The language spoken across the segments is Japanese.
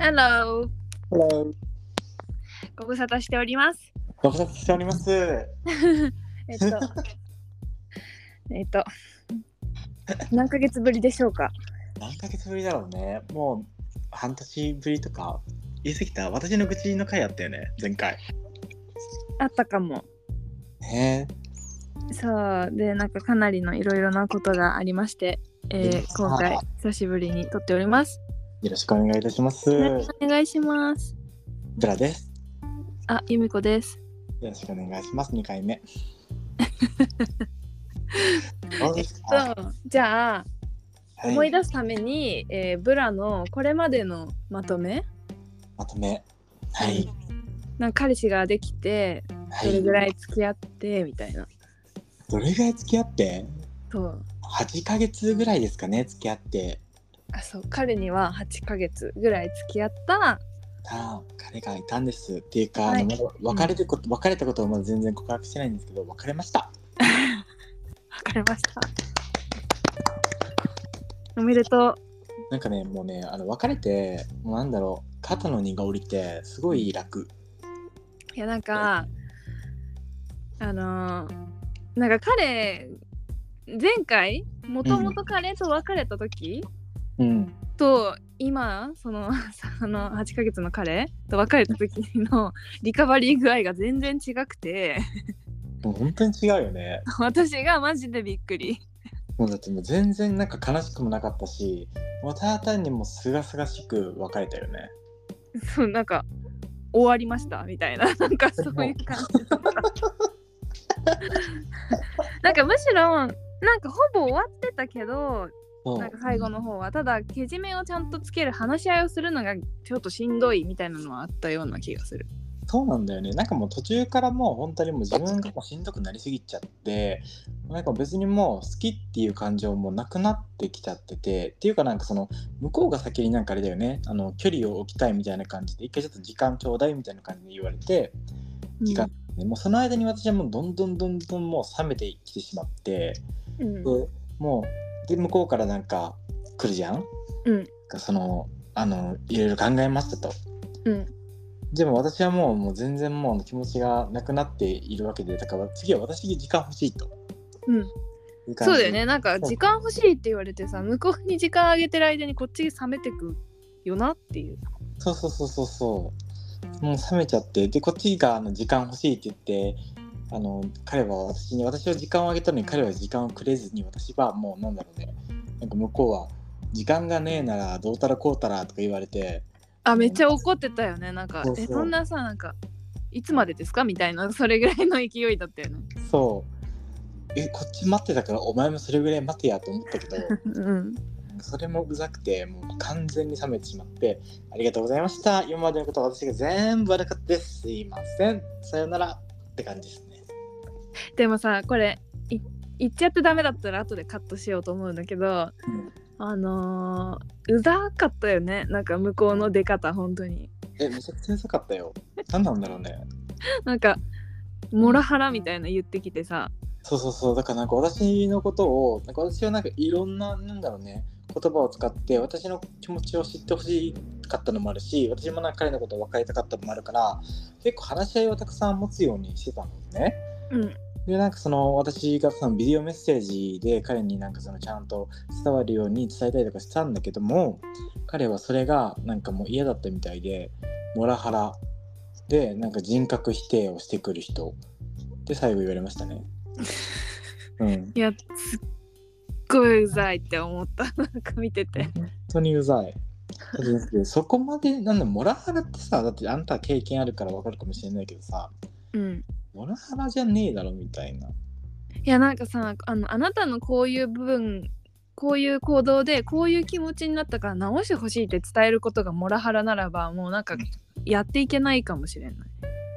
Hello! Hello. ご無沙汰しております。ご無沙汰しております。えっと、えっと、何ヶ月ぶりでしょうか？何ヶ月ぶりだろうね。もう半年ぶりとか言い過ぎた？私の愚痴の回あったよね、前回。あったかも。ねそう、で、なんかかなりのいろいろなことがありまして、えーうん今回久しぶりに撮っております。えよろしくお願いいたします。お願いします。ブラです。あ、ゆみこです。よろしくお願いします。2回目。どうですか、そう、じゃあ、はい思い出すために、えーブラのこれまでのまとめ？まとめ。はい。なんか彼氏ができてはい。どれぐらい付き合ってみたいな。どれぐらい付き合って？そう。8ヶ月ぐらいですかね、付き合って。あそう彼には8ヶ月ぐらい付き合ったた彼がいたんです。っていうか、はい。別れること、別れたことをまだ全然告白してないんですけど別れました。別れました。おめでとう。なんかねもうねあの別れてもうなんだろう肩の荷が下りてすごい楽。いやなんかあのーなんか彼前回もともと彼と別れた時、うんと今その あの8ヶ月の彼と別れた時のリカバリー具合が全然違くて。もう本当に違うよね。私がマジでびっくり。もうだってもう全然なんか悲しくもなかったしもうただ単にもうすがすがしく別れたよね。そうなんか終わりましたみたいな。なんかそういう感じ。だったなんかむしろなんかほぼ終わってたけどそうなんか最後の方はただけじめをちゃんとつける話し合いをするのがちょっとしんどいみたいなのはあったような気がする。そうなんだよね。なんかもう途中からもう本当にもう自分がもうしんどくなりすぎちゃってなんか別にもう好きっていう感情もなくなってきちゃっててっていうかなんかその向こうが先になんかあれだよね。あの距離を置きたいみたいな感じで一回ちょっと時間ちょうだいみたいな感じで言われて時間、ねもうその間に私はもうどんどんどんどんもう冷めてきてしまってうん。でもうで向こうからなんか来るじゃん、うん。そのあのいろいろ考えましたと。うん。でも私はもうもう全然もう気持ちがなくなっているわけでだから次は私に時間欲しいと。うん。そうだよね。なんか時間欲しいって言われてさ向こうに時間あげてる間にこっち冷めてくよなっていう。そうそうそうそうそう。もう冷めちゃってでこっちがあの時間欲しいって言ってあの彼は私に私は時間をあげたのに彼は時間をくれずに私はもうなんだろうね。なんか向こうは時間がねえならどうたらこうたらとか言われて。あめっちゃ怒ってたよね。なんかそうそう。えそんなさなんかいつまでですか？みたいなそれぐらいの勢いだったよね。そう。えこっち待ってたからお前もそれぐらい待てやと思ったけど。うん。それもうざくて、もう完全に冷めてしまって、ありがとうございました。今までのことは私が全部悪かったです。すいません。さよならって感じですね。でもさこれい言っちゃってダメだったら後でカットしようと思うんだけどあのー、うざかったよねなんか向こうの出方本当にえ、めちゃくちゃうざかったよ。何なんだろうね。なんかモラハラみたいな言ってきてさそうそうそう。だからなんか私のことを、なんか私はなんかいろんな、なんだろうね、言葉を使って私の気持ちを知ってほしかったのもあるし、私もなんか彼のことを分かりたかったのもあるから、結構話し合いをたくさん持つようにしてたのね。うん。でなんかその私がそのビデオメッセージで彼になんかそのちゃんと伝わるように伝えたりとかしたんだけども彼はそれがなんかもう嫌だったみたいでモラハラでなんか人格否定をしてくる人で最後言われましたね。うん、いやすっごいうざいって思った。なんか見てて。本当にうざい。そこまでなんだモラハラってさだってあんたは経験あるからわかるかもしれないけどさうんモラハラじゃねえだろみたいな。いやなんかさあのあなたのこういう部分こういう行動でこういう気持ちになったから直してほしいって伝えることがモラハラならばもうなんかやっていけないかもしれない。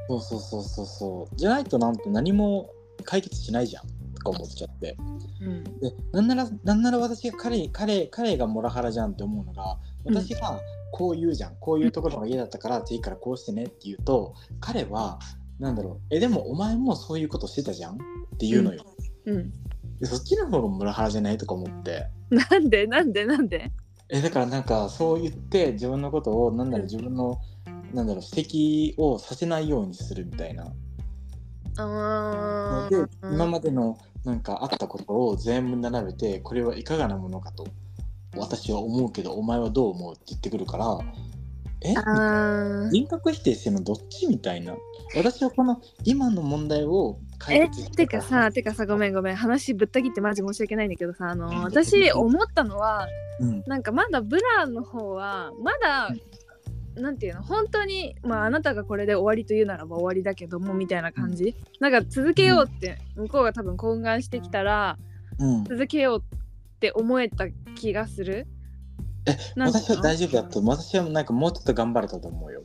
そうそうそうそうそう。じゃないとなんて何も解決しないじゃん。とか思っちゃって。うん。でなんならなんなら私が彼彼彼がモラハラじゃんって思うのがうん私がこう言うじゃん、こういうところが嫌だったからっていいからこうしてねって言うと彼はなんだろう。えでもお前もそういうことしてたじゃん？って言うのよ、うん、でそっちの方がモラハラじゃない？とか思って。なんで？なんで？なんで？えだからなんかそう言って自分のことをなんだろう自分のなんだろう指摘をさせないようにするみたいな。あで今までのなんかあったことを全部並べてこれはいかがなものかと私は思うけどお前はどう思う？って言ってくるからえ？人格否定してるのどっちみたいな。私はこの今の問題を解え決しててかさてかさごめんごめん。話ぶった切ってマジ申し訳ないんだけどさあのうん。私思ったのはうん。なんかまだブラの方はまだなんていうの？本当にまああなたがこれで終わりというならば終わりだけどもみたいな感じ、なんか続けようって向こうが多分懇願してきたらうん。続けようって思えた気がするえ私は大丈夫だと私はなんかもうちょっと頑張れたと思うよ。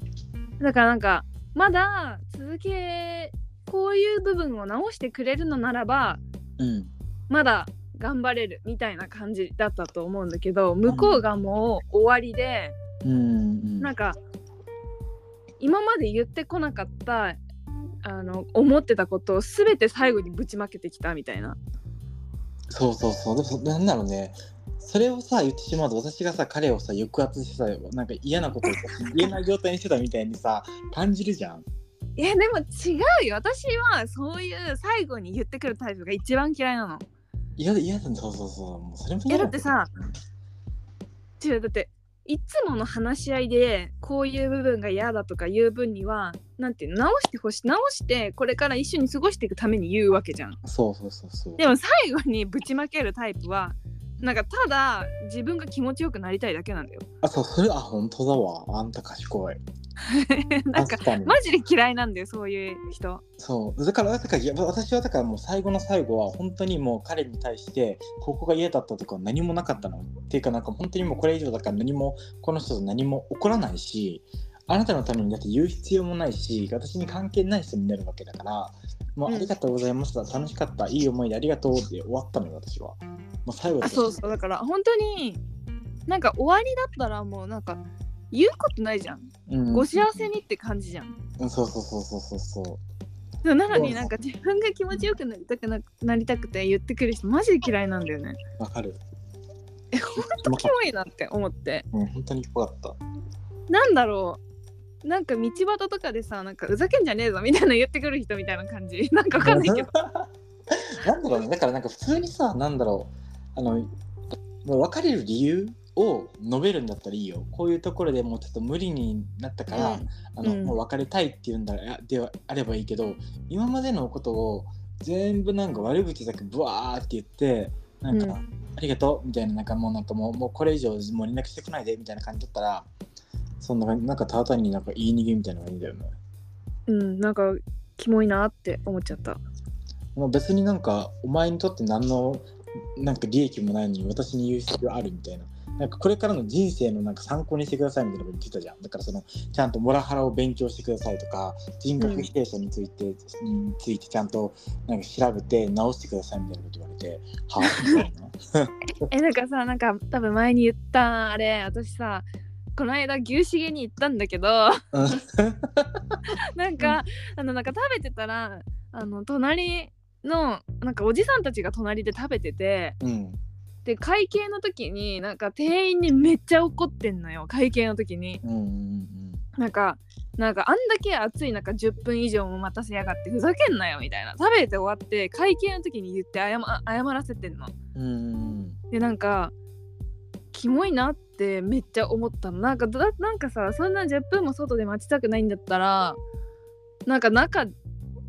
だからなんかまだ続けこういう部分を直してくれるのならばうん。まだ頑張れるみたいな感じだったと思うんだけど向こうがもう終わりでうんうんなんか今まで言ってこなかったあの思ってたことを全て最後にぶちまけてきたみたいな。そうそうそう。でもそなんだろうねそれをさ言ってしまうと私がさ彼をさ抑圧してさなんか嫌なことをさ言えない状態にしてたみたいにさ感じるじゃんいやでも違うよ私はそういう最後に言ってくるタイプが一番嫌いなの。嫌だ嫌だそうそうそうもうそれもいやだってさ違うだっていつもの話し合いでこういう部分が嫌だとか言う分にはなんていうの直してほしい直してこれから一緒に過ごしていくために言うわけじゃん。そうそうそうそうでも最後にぶちまけるタイプはなんかただ自分が気持ちよくなりたいだけなんだよ。あそうそれあ本当だわ。あんた賢い。なんかマジで嫌いなんだよそういう人。そう。だからだからいや私はだからもう最後の最後は本当にもう彼に対してここが嫌だったとか何もなかったの。っていうかなんか本当にもうこれ以上だから何もこの人と何も起こらないしあなたのためにだって言う必要もないし私に関係ない人になるわけだからもううん。ありがとうございました、楽しかった。いい思いでありがとうって終わったのよ私はもう最後あそうそうだから本当になんか終わりだったらもうなんか言うことないじゃん。うん、ご幸せにって感じじゃん。うんそうそうそうそうそうそう。なのになんか自分が気持ちよくなりたくななりたくて言ってくる人マジで嫌いなんだよね。わかる。えほんとキモいなって思って。うん本当に怖かった。なんだろう。なんか道端とかでさなんかふざけんじゃねえぞみたいな言ってくる人みたいな感じ。なんかわかんないけど。なんだろうね。だからなんか普通にさなんだろうあのもう別れる理由を述べるんだったらいいよ。こういうところでもうちょっと無理になったから、うん。あのうん。もう別れたいっていうんだらではあればいいけど今までのことを全部なんか悪口だけブワーって言ってなんか、うん。ありがとうみたいななんかもうなんかもうもうこれ以上もう連絡してこないでみたいな感じだったらそんななんかただ単になんか言い逃げみたいなのがいいんだよね。うんなんかキモいなって思っちゃった。まあ、別になんかお前にとって何のなんか利益もないのに私に言う必要あるみたいな。なんかこれからの人生のなんか参考にしてくださいみたいなこと言ってたじゃん。だからそのちゃんとモラハラを勉強してくださいとか人格否定者について、についてちゃんとなんか調べて直してくださいみたいなこと言われてはあみたいな。えなんかさなんか多分前に言ったあれ私さこの間牛しげに行ったんだけど なんか、あのなんか食べてたらあの隣のなんかおじさんたちが隣で食べててうん。で会計の時になんか店員にめっちゃ怒ってんのよ会計の時に。うんうんなんかなんかあんだけ暑い中10分以上も待たせやがってふざけんなよみたいな。食べて終わって会計の時に言って謝謝らせてんの。うんうんでなんかキモいなってめっちゃ思ったの。なんかだなんかさそんな10分も外で待ちたくないんだったらなんか中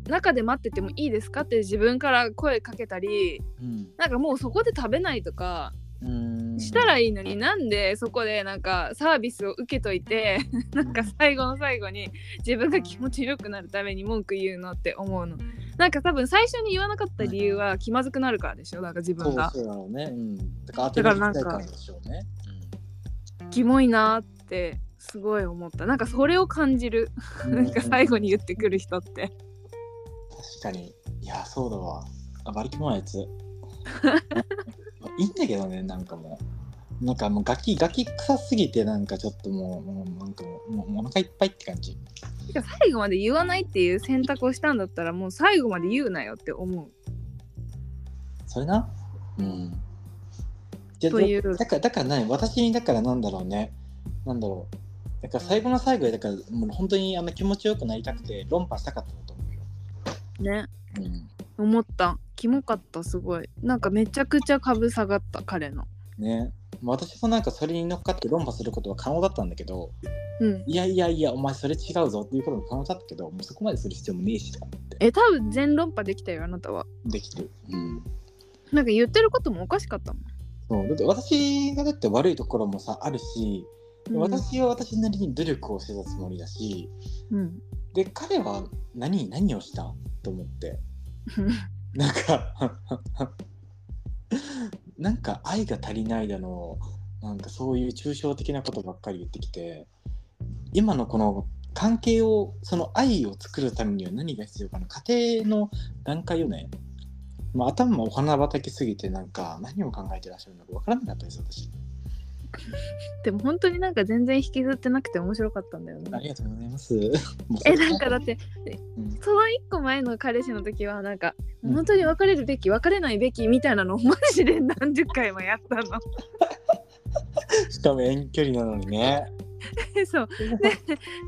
中で待っててもいいですか？って自分から声かけたりうん。なんかもうそこで食べないとかうん。したらいいのになんでそこでなんかサービスを受けといて なんか最後の最後に自分が気持ちよくなるために文句言うのって思うの。なんか多分最初に言わなかった理由は気まずくなるからでしょ？なんか自分が。そうだろうね。うん。だから当てだかきでしょうね。キモいなってすごい思った。なんかそれを感じる。うん。なんか最後に言ってくる人って確かに。いや、そうだわ。あ、馬力もあやつ。いいんだけどね、なんかもう。なんかもうガキ、ガキ臭すぎて、なんかちょっともう、もうなんかもう、もうお腹いっぱいって感じ。てか最後まで言わないっていう選択をしたんだったらもう最後まで言うなよって思うそれな？うん。じゃというだからだから何私にだからなんだろうねなんだろうだから最後の最後でだからもう本当にあの気持ちよくなりたくて論破したかったんだと思うよ。ね。うん。思った。キモかったすごい。なんかめちゃくちゃ株下がった彼の。ね。まあ私もなんかそれに乗っかって論破することは可能だったんだけどうん。いやいやいやお前それ違うぞっていうことも可能だったけどもうそこまでする必要もねえしとか思って。え多分全論破できたよあなたは。できてる。うん。なんか言ってることもおかしかったもん。そう。だって私がだって悪いところもさあるし、うん。私は私なりに努力をしてたつもりだしうんで彼は何何をしたと思って。なんか なんか愛が足りないだのなんかそういう抽象的なことばっかり言ってきて今のこの関係をその愛を作るためには何が必要かな。家庭の段階よね、まあ、頭もお花畑すぎてなんか何を考えてらっしゃるのかわからなかったです私 でも本当になんか全然引きずってなくて面白かったんだよね。ありがとうございます。えれなんかだってうん。その一個前の彼氏の時はなんか、うん。本当に別れるべき別れないべきみたいなのを マジで何十回もやったの。しかも遠距離なのにね。そう。で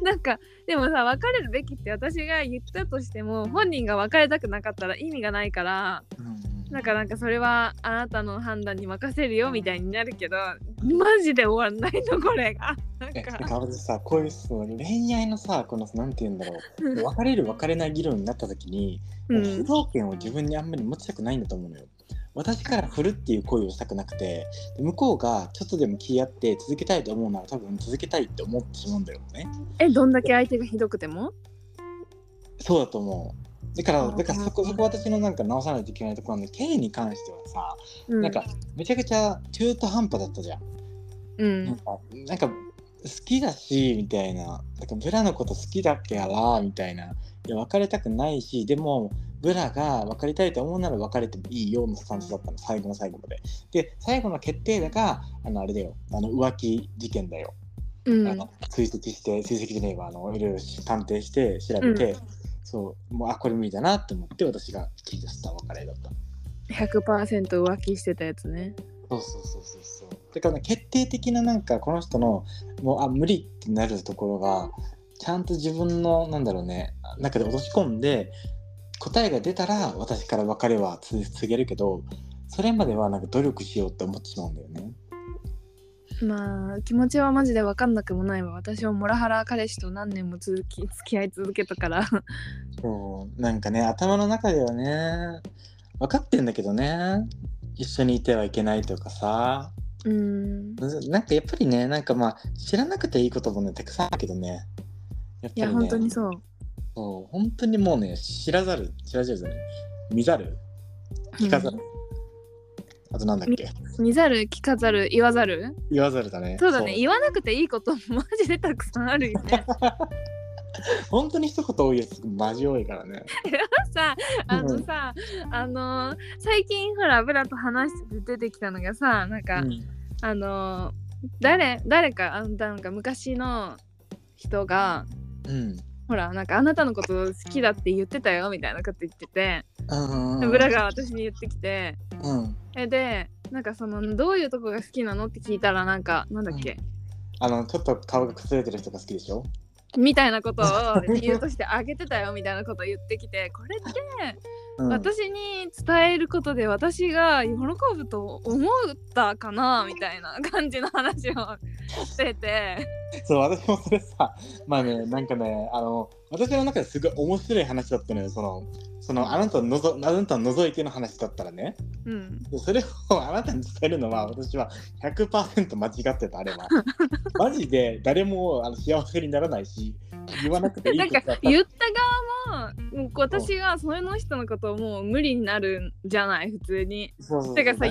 なんかでもさ別れるべきって私が言ったとしても本人が別れたくなかったら意味がないから。うんなんかなんかそれはあなたの判断に任せるよみたいになるけどマジで終わんないのこれが。なんえなんかさこういうその恋愛のさこのなんて言うんだろう。別れる別れない議論になった時に、うん。主導権を自分にあんまり持ちたくないんだと思うのよ。私から振るっていう行為をしたくなくてで向こうがちょっとでも気合って続けたいと思うなら多分続けたいって思ってしまうんだよね。えどんだけ相手がひどくても？そうだと思うだからだからそこそこ私のなんか直さないといけないところなんで K に関してはさ、うん。なんかめちゃくちゃ中途半端だったじゃん。うん。なんかなんか好きだしみたいな。なんかブラのこと好きだっけやらみたいな。いや別れたくないしでもブラが別れたいと思うなら別れてもいいよのスタンスだったの最後の最後まで。で最後の決定打があのあれだよ。あの浮気事件だよ、うん。あの追跡して追跡じゃねえわ。あのいろいろ探偵して調べて、そうもうあこれ無理だなって思って私が切り出した別れだった100%浮気してたやつねそうそうそうそうそう。だから、ね、決定的ななんかこの人のもうあ無理ってなるところがちゃんと自分のなんだろうね中で落とし込んで答えが出たら私から別れはつ告げるけどそれまではなんか努力しようって思ってしまうんだよね。まあ気持ちはマジで分かんなくもないわ。私はモラハラ彼氏と何年も続き付き合い続けたから。そう。なんかね頭の中ではね分かってんだけどね。一緒にいてはいけないとかさ。うん。なんかやっぱりねなんかまあ知らなくていいこともねたくさんあるけどね。やっぱりね。いや本当にそう。そう。本当にもうね知らざる知らざるじゃない。見ざる？聞かざる、あとなんだっけ？見ざる聞かざる言わざる？言わざるだね。そうだね。言わなくていいこと マジでたくさんあるよね。本当に一言多いやつマジ多いからね。さあのさ、あの最近ほらブラと話してて出てきたのがさなんか、うん。あの誰誰かあんなんか昔の人がうんほらなんかあなたのこと好きだって言ってたよみたいなこと言ってて、うんブラが私に言ってきてうん。えでなんかそのどういうとこが好きなのって聞いたらなんかなんだっけ、あのちょっと顔が崩れてる人が好きでしょ？みたいなことを理由としてあげてたよみたいなことを言ってきてこれってうん。私に伝えることで私が喜ぶと思ったかなみたいな感じの話をしてて。そう私もそれさまあねなんかねあの私の中ですごい面白い話だったのよそのそのあなたののぞあなたの覗いての話だったらね。うん。でそれをあなたに伝えるのは私は100%間違ってたあれは。マジで誰もあの幸せにならないし言わなくていいなんかことだった。言った側ももう私がその人のことをもう無理になるんじゃない？普通に。そうそうかさ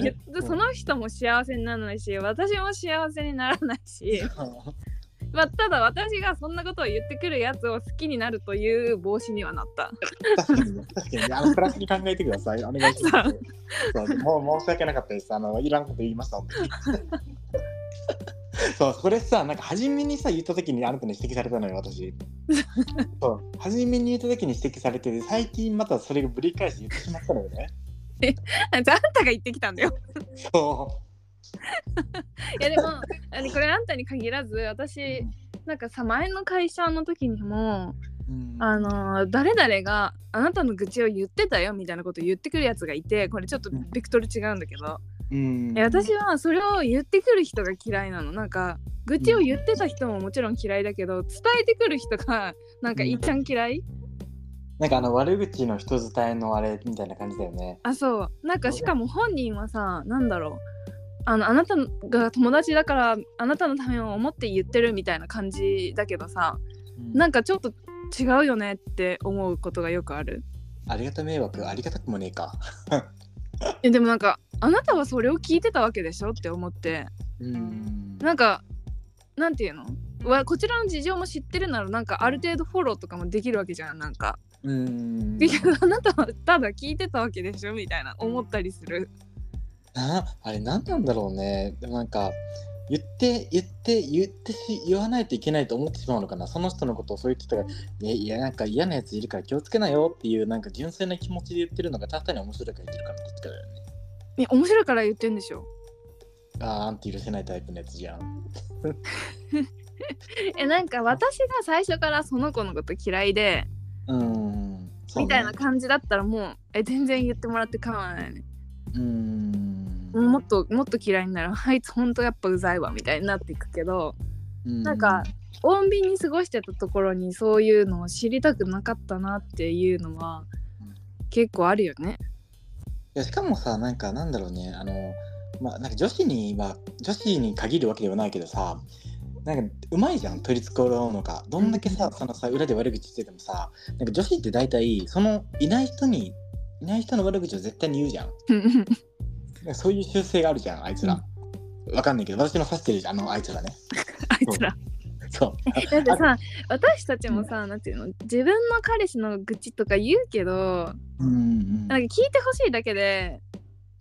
その人も幸せにならないし私も幸せにならないし、まあ、ただ私がそんなことを言ってくるやつを好きになるという帽子にはなった。確かにね。確かにねあのプラスに考えてください。お願いします。そう。もう申し訳なかったです。あのいらんこと言いました そう。これさなんか初めにさ言った時にあなたに指摘されたのよ私。そう。初めに言った時に指摘されてて最近またそれがぶり返して言ってしまったのよね。あんたが言ってきたんだよ。そ いやでもあのこれあんたに限らず私なんかさ前の会社の時にもうん。あの誰々があなたの愚痴を言ってたよみたいなこと言ってくるやつがいてこれちょっとベクトル違うんだけど、うん。私はそれを言ってくる人が嫌いなの。なんか愚痴を言ってた人ももちろん嫌いだけど伝えてくる人がなんかいっちゃん嫌い、なんかあの悪口の人伝えのあれみたいな感じだよね。あそう。なんかしかも本人はさなんだろうあのあなたが友達だからあなたのためを思って言ってるみたいな感じだけどさなんかちょっと違うよねって思うことがよくある？ありがた迷惑ありがたくもねえか。えでもなんかあなたはそれを聞いてたわけでしょって思って。うん。なんかなんていうの？わこちらの事情も知ってるならなんかある程度フォローとかもできるわけじゃんなんか。うん。あなたはただ聞いてたわけでしょみたいな思ったりするなあれ何なんだろうね。でもなんか言って言って言ってし言わないといけないと思ってしまうのかな。その人のことをそう言ってたからいやいやなんか嫌なやついるから気をつけなよっていうなんか純粋な気持ちで言ってるのがただ単に面白いから言ってるからどっちかだよね。いや面白いから言ってんでしょ。あーあんた許せないタイプのやつじゃん。えなんか私が最初からその子のこと嫌いでうんそうね。みたいな感じだったらもうえ全然言ってもらって構わないねうん。もっともっと嫌いになる。あいつほんとやっぱうざいわみたいになっていくけどなんか穏便に過ごしてたところにそういうのを知りたくなかったなっていうのはうん結構あるよね。いやしかもさなんかなんだろうね。あのまあなんか女子には女子に限るわけではないけどさなんかうまいじゃん取り繕うのが。どんだけさ、うん。そのさ裏で悪口言っててもさなんか女子って大体そのいない人にいない人の悪口を絶対に言うじゃん。そういう習性があるじゃんあいつら、わかんないけど私の指してるじゃんあのあいつらね。あいつら。そう。だってさ私たちもさなんていうの？自分の彼氏の愚痴とか言うけどうんうん。なんか聞いてほしいだけで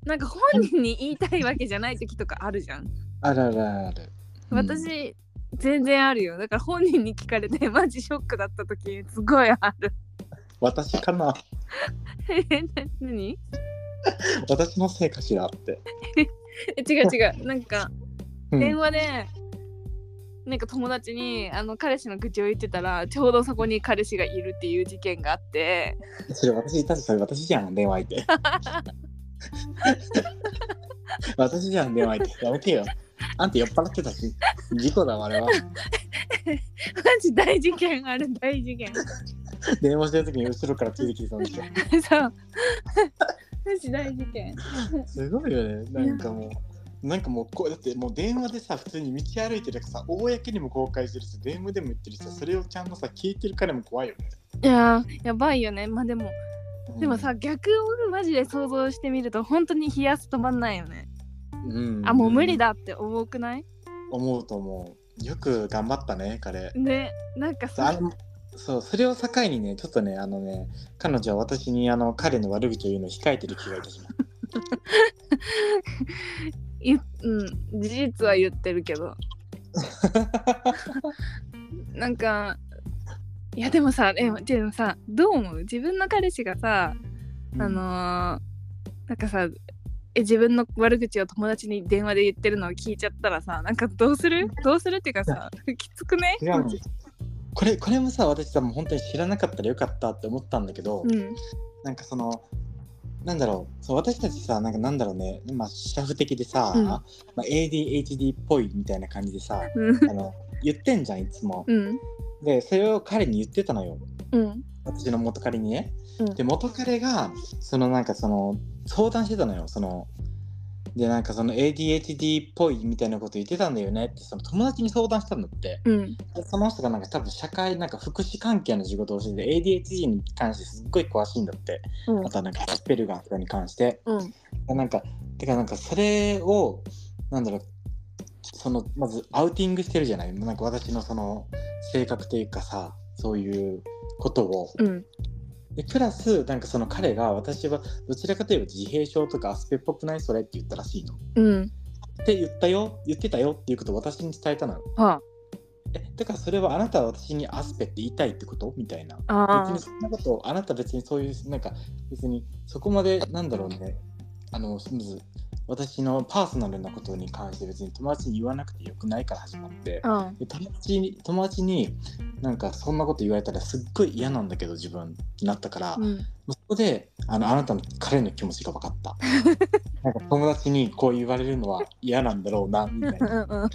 なんか本人に言いたいわけじゃない時とかあるじゃん。あるあるある、うん。私、全然あるよ。だから本人に聞かれてマジショックだった時すごいある。私かな？え何？私のせいかしらって、え違う違う。なんかうん。電話で、なんか友達にあの彼氏の愚痴を言ってたらちょうどそこに彼氏がいるっていう事件があって。それ私いたしそれ私じゃん電話相手。私じゃん電話相手。やめてよ。あんた酔っ払ってたし事故だわあれは。マジ大事件ある大事件 電話してる時に後ろからついてきてたんでしょ そう。マジ大事件。すごいよね。なんかもうなんかもうこうだってもう電話でさ普通に道歩いてるからさ公にも公開してるし電話でも言ってるしさそれをちゃんとさ聞いてる彼も怖いよね、いやーやばいよね。まあでもうんでもさ、逆をマジで想像してみると本当に冷やす止まんないよね、うん。あもう無理だって思うくない？思うと思う。よく頑張ったね彼。ねなんかさそうそれを境にねちょっとねあのね彼女は私にあの彼の悪口を言うのを控えてる気がいたします。いうん事実は言ってるけど。なんかいやでもさえでもさどう思う？自分の彼氏がさ、あのーなんかさえ自分の悪口を友達に電話で言ってるのを聞いちゃったらさなんかどうする？どうするっていうかさきつくね？これこれもさ私さもう本当に知らなかったらよかったって思ったんだけど、うん。なんかそのなんだろうそう私たちさなんかなんだろうねまあシャフ的でさ、うん。まあ、ADHD っぽいみたいな感じでさうん。あの言ってんじゃんいつも。うん。でそれを彼に言ってたのよ。うん。私の元彼にね。うん。で元彼がそのなんかその相談してたのよ。そのでなんかその ADHD っぽいみたいなこと言ってたんだよねってその友達に相談したんだって。うん。でその人がなんか多分社会なんか福祉関係の仕事をしてて ADHD に関してすっごい詳しいんだって。うん。あとはなんかスペルガーとかに関して。うん。なんかてかなんかそれをなんだろうそのまずアウティングしてるじゃない？なんか私のその性格というかさそういうことをうんでプラスなんかその彼が私はどちらかといえば自閉症とかアスペっぽくないそれって言ったらしいの。うんって言ったよ言ってたよっていうことを私に伝えたのよ。はえだからそれはあなたは私にアスペって言いたいってこと？みたいな。ああ別にそんなことあなた別にそういうなんか別にそこまでなんだろうねあの私のパーソナルなことに関して別に友達に言わなくてよくないから始まって。うん。で友達に友達になんかそんなこと言われたらすっごい嫌なんだけど自分になったから、うんそこであのあなたの彼の気持ちが分かった。なんか友達にこう言われるのは嫌なんだろうなみたいな。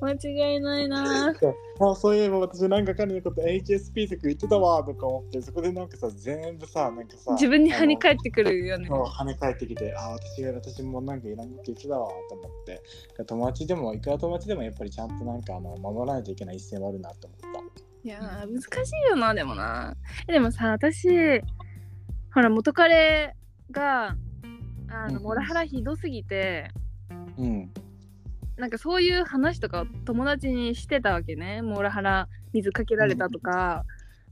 間違いないな。あそういえば私なんか彼のこと HSP とか言ってたわとか思ってそこでなんかさ全部さなんかさ自分に跳ね返っってくるよね。跳ね返ってきてあ私が私もなんかいらんこと言ってたわと思って。友達でもいくら友達でもやっぱりちゃんとなんかあの守らないといけない一線はあるなと思ったいやー難しいよなでもな。えでもさ私ほら元彼があうんうん。のモラハラひどすぎて、うん。なんかそういう話とか友達にしてたわけね。モラハラ水かけられたとか、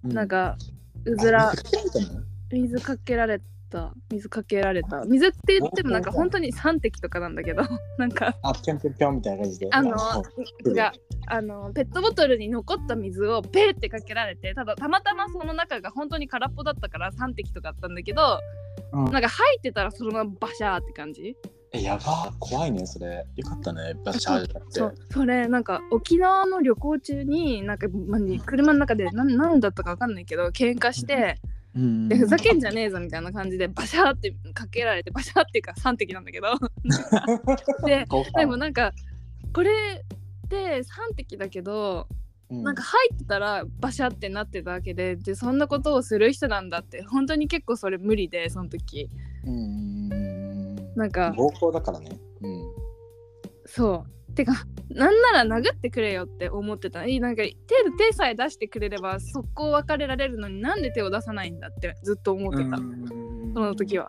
なんかうずらあ水かけられたの水かけられた水かけられた。水って言ってもなんか本当に3滴とかなんだけど なんか。あぴょんぴょんぴょんみたいな感じで。あのあのペットボトルに残った水をペーってかけられてただたまたまその中が本当に空っぽだったから3滴とかあったんだけど、うん。なんか入ってたらそのままバシャーって感じ。えやば。怖いねそれ。よかったねバシャーじゃなくて。そうそれなんか沖縄の旅行中になんか、まあ車の中で何何だったか分かんないけど喧嘩して、うんでふざけんじゃねえぞみたいな感じでバシャーってかけられてバシャーっていうか3滴なんだけど。ででもなんかこれって3滴だけどうん。なんか入ってたらバシャってなってたわけででそんなことをする人なんだって本当に結構それ無理でその時。うんなんか暴行だからね。うん。そうてかなんなら殴ってくれよって思ってた。いいなんか手手さえ出してくれれば速攻別れられるのになんで手を出さないんだってずっと思ってた、その時は。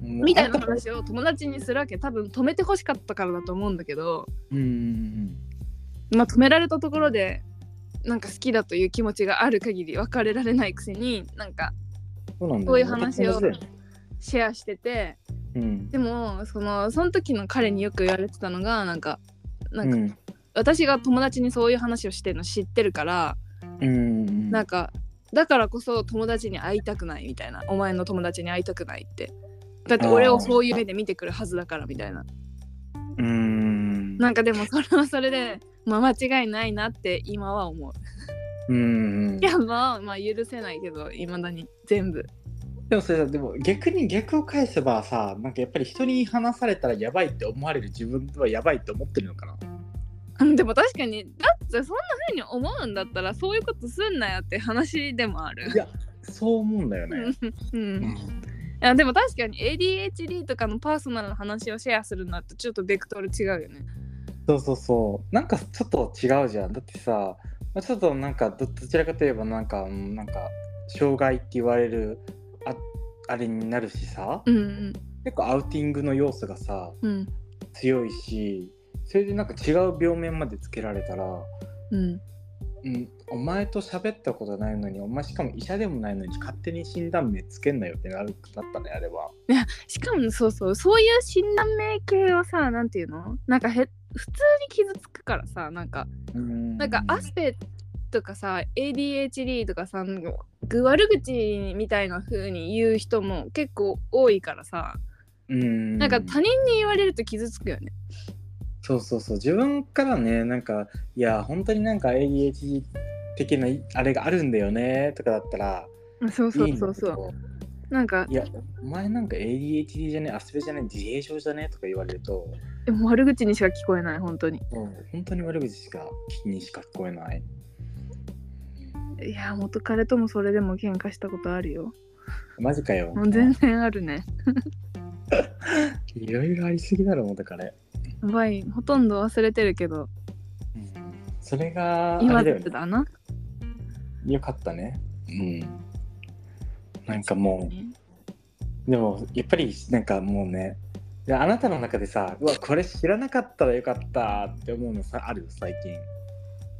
みたいな話を友達にするわけ。多分止めてほしかったからだと思うんだけど。うんまあ止められたところでなんか好きだという気持ちがある限り別れられないくせになんかそういう話をシェアしててうん。でもそのその時の彼によく言われてたのがなんかなんか、うん。私が友達にそういう話をしてるの知ってるから、うん。なんかだからこそ友達に会いたくないみたいなお前の友達に会いたくないって。だって俺をそういう目で見てくるはずだからみたいな。うん。なんかでもそれはそれで、まあ、間違いないなって今は思う。うん。いやまあまあ許せないけどいまだに全部でもそれさでも逆に逆を返せばさなんかやっぱり人に話されたらやばいって思われる自分はやばいって思ってるのかな？うんでも確かにだってそんな風に思うんだったらそういうことすんなよって話でもある。いやそう思うんだよね、うん。うん。いやでも確かに ADHD とかのパーソナルな話をシェアするのとちょっとベクトル違うよね。そうそうそう。なんかちょっと違うじゃん。だってさまあちょっとなんかどどちらかといえばなんかうんなんか障害って言われるああれになるしさ、うんうん。結構アウティングの要素がさうん。強いしそれでなんか違う病名までつけられたら、うん。うん、お前と喋ったことないのにお前しかも医者でもないのに勝手に診断名つけんなよってなるなったねあれは。しかもそうそうそういう診断名系はさなんていうの？なんかへ普通に傷つくからさなんかうん。なんかアスペとかさ ADHD とかさぐ悪口みたいな風に言う人も結構多いからさうんなんか他人に言われると傷つくよね。そうそうそう自分からねなんかいや本当になんか ADHD 的なあれがあるんだよねとかだったらそうそうそうそう。どなんかいやお前なんか ADHD じゃねアスペじゃね自閉症じゃねとか言われると、でも悪口にしか聞こえない本当に。うん、本当に悪口しかにしか聞こえない。いや元彼ともそれでも喧嘩したことあるよ。マジかよ。もう全然あるね。いろいろありすぎだろ元彼。やばいほとんど忘れてるけどうん、それがあ今れだよね。だだな。よかったね。うん。なんかもうでもやっぱりなんかもうねあなたの中でさうわこれ知らなかったらよかったって思うのさある最近